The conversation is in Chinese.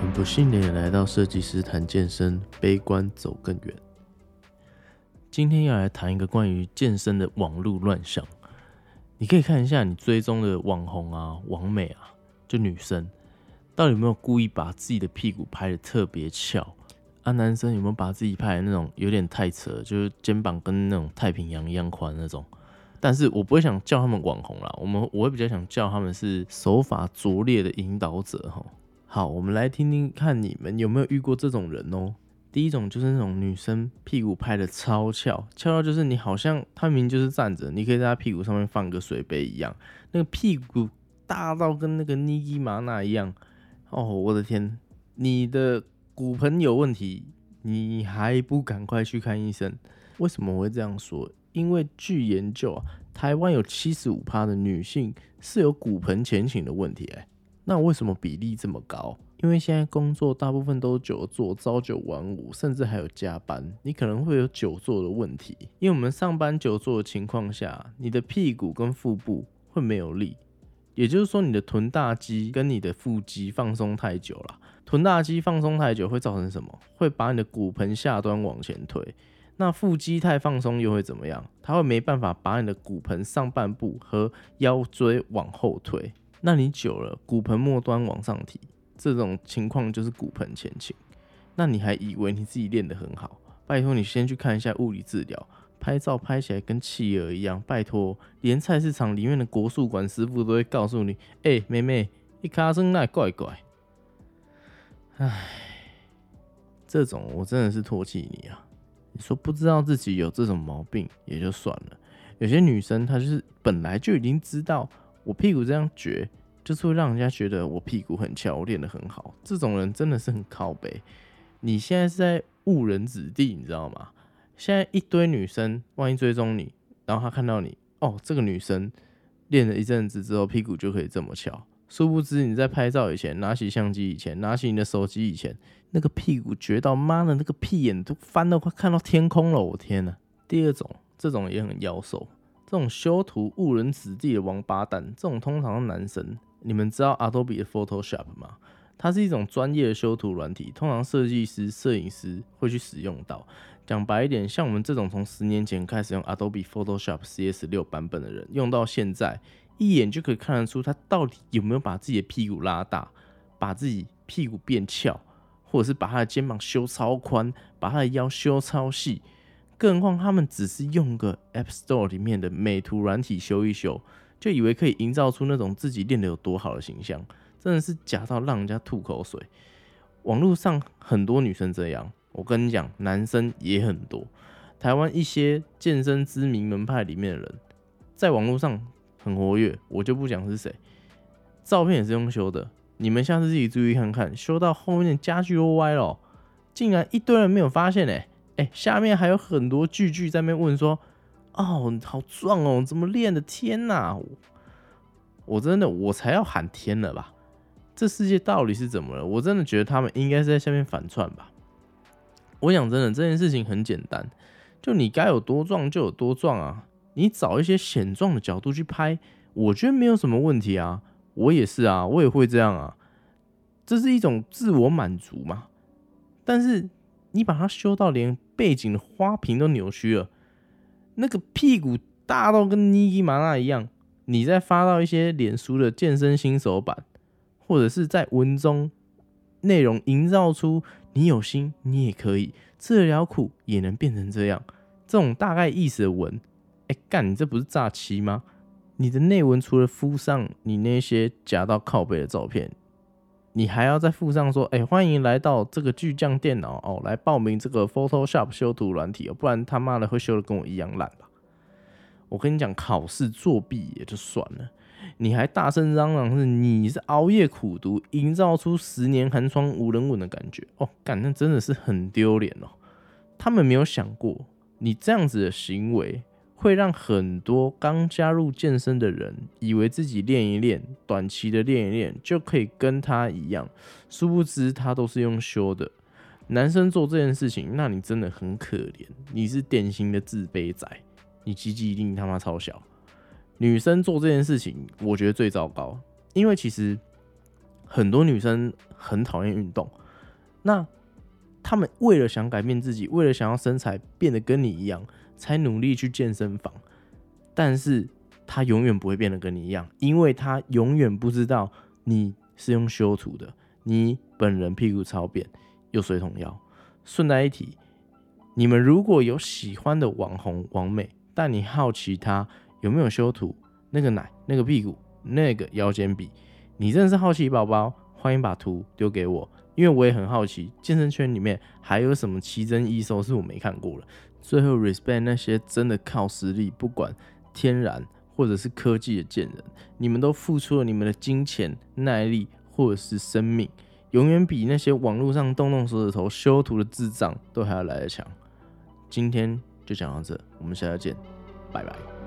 很不幸的也来到设计师谈健身，悲观走更远。今天要来谈一个关于健身的网络乱象。你可以看一下你追踪的网红啊、网美啊，就女生，到底有没有故意把自己的屁股拍的特别翘？啊，男生有没有把自己拍的那种有点太扯，就是肩膀跟那种太平洋一样宽那种？但是我不会想叫他们网红啦，我们我会比较想叫他们是手法拙劣的引导者哈。好，我们来听听看你们有没有遇过这种人哦。第一种就是那种女生屁股拍的超翘，翘到就是你好像她明明就是站着，你可以在她屁股上面放个水杯一样，那个屁股大到跟那个尼基玛娜一样。哦，我的天，你的骨盆有问题，你还不赶快去看医生？为什么我会这样说？因为据研究啊，台湾有七十五趴的女性是有骨盆前倾的问题，哎，那为什么比例这么高？因为现在工作大部分都久坐，朝九晚五，甚至还有加班，你可能会有久坐的问题。因为我们上班久坐的情况下，你的屁股跟腹部会没有力，也就是说你的臀大肌跟你的腹肌放松太久了。臀大肌放松太久会造成什么？会把你的骨盆下端往前推。那腹肌太放松又会怎么样？它会没办法把你的骨盆上半部和腰椎往后推。那你久了，骨盆末端往上提。这种情况就是骨盆前倾，那你还以为你自己练得很好？拜托你先去看一下物理治疗，拍照拍起来跟企鹅一样。拜托，连菜市场里面的国术馆师傅都会告诉你：哎，妹妹，你卡声那怪怪。唉，这种我真的是唾弃你啊！你说不知道自己有这种毛病也就算了，有些女生她就是本来就已经知道我屁股这样撅。就是会让人家觉得我屁股很翘，我练得很好。这种人真的是很靠背。你现在是在误人子弟，你知道吗？现在一堆女生，万一追踪你，然后她看到你，哦，这个女生练了一阵子之后，屁股就可以这么翘。殊不知你在拍照以前，拿起相机以前，拿起你的手机以前，那个屁股撅到妈的，那个屁眼都翻到快看到天空了。我天呐！第二种，这种也很妖兽，这种修图误人子弟的王八蛋，这种通常是男生。你们知道 Adobe 的 Photoshop 吗？它是一种专业的修图软体，通常设计师、摄影师会去使用到。讲白一点，像我们这种从十年前开始用 Adobe Photoshop CS 六版本的人，用到现在，一眼就可以看得出他到底有没有把自己的屁股拉大，把自己屁股变翘，或者是把他的肩膀修超宽，把他的腰修超细。更何况他们只是用个 App Store 里面的美图软体修一修。就以为可以营造出那种自己练得有多好的形象，真的是假到让人家吐口水。网络上很多女生这样，我跟你讲，男生也很多。台湾一些健身知名门派里面的人，在网络上很活跃，我就不讲是谁。照片也是用修的，你们下次自己注意看看，修到后面家具都歪了，竟然一堆人没有发现哎哎，下面还有很多句句在那边问说。哦，好壮哦！怎么练的？天哪！我真的，我才要喊天了吧？这世界到底是怎么了？我真的觉得他们应该是在下面反串吧。我讲真的，这件事情很简单，就你该有多壮就有多壮啊！你找一些显壮的角度去拍，我觉得没有什么问题啊。我也是啊，我也会这样啊。这是一种自我满足嘛？但是你把它修到连背景的花瓶都扭曲了。那个屁股大到跟尼基玛娜一样，你再发到一些脸书的健身新手版，或者是在文中内容营造出你有心，你也可以吃得了苦，也能变成这样，这种大概意思的文，哎干，你这不是诈欺吗？你的内文除了附上你那些夹到靠背的照片。你还要再附上说，哎，欢迎来到这个巨匠电脑哦，来报名这个 Photoshop 修图软体哦，不然他妈的会修的跟我一样烂吧？我跟你讲，考试作弊也就算了，你还大声嚷嚷是你是熬夜苦读，营造出十年寒窗无人问的感觉哦，干那真的是很丢脸哦。他们没有想过，你这样子的行为。会让很多刚加入健身的人以为自己练一练，短期的练一练就可以跟他一样，殊不知他都是用修的。男生做这件事情，那你真的很可怜，你是典型的自卑仔，你鸡鸡一定他妈超小。女生做这件事情，我觉得最糟糕，因为其实很多女生很讨厌运动，那他们为了想改变自己，为了想要身材变得跟你一样，才努力去健身房，但是他永远不会变得跟你一样，因为他永远不知道你是用修图的，你本人屁股超扁又水桶腰。顺带一提，你们如果有喜欢的网红网美，但你好奇他有没有修图，那个奶、那个屁股、那个腰间比，你真的是好奇宝宝，欢迎把图丢给我，因为我也很好奇，健身圈里面还有什么奇珍异兽是我没看过的。最后，respect 那些真的靠实力，不管天然或者是科技的贱人，你们都付出了你们的金钱、耐力或者是生命。永远比那些网络上动动手指头修图的智障都还要来得强。今天就讲到这，我们下次见，拜拜。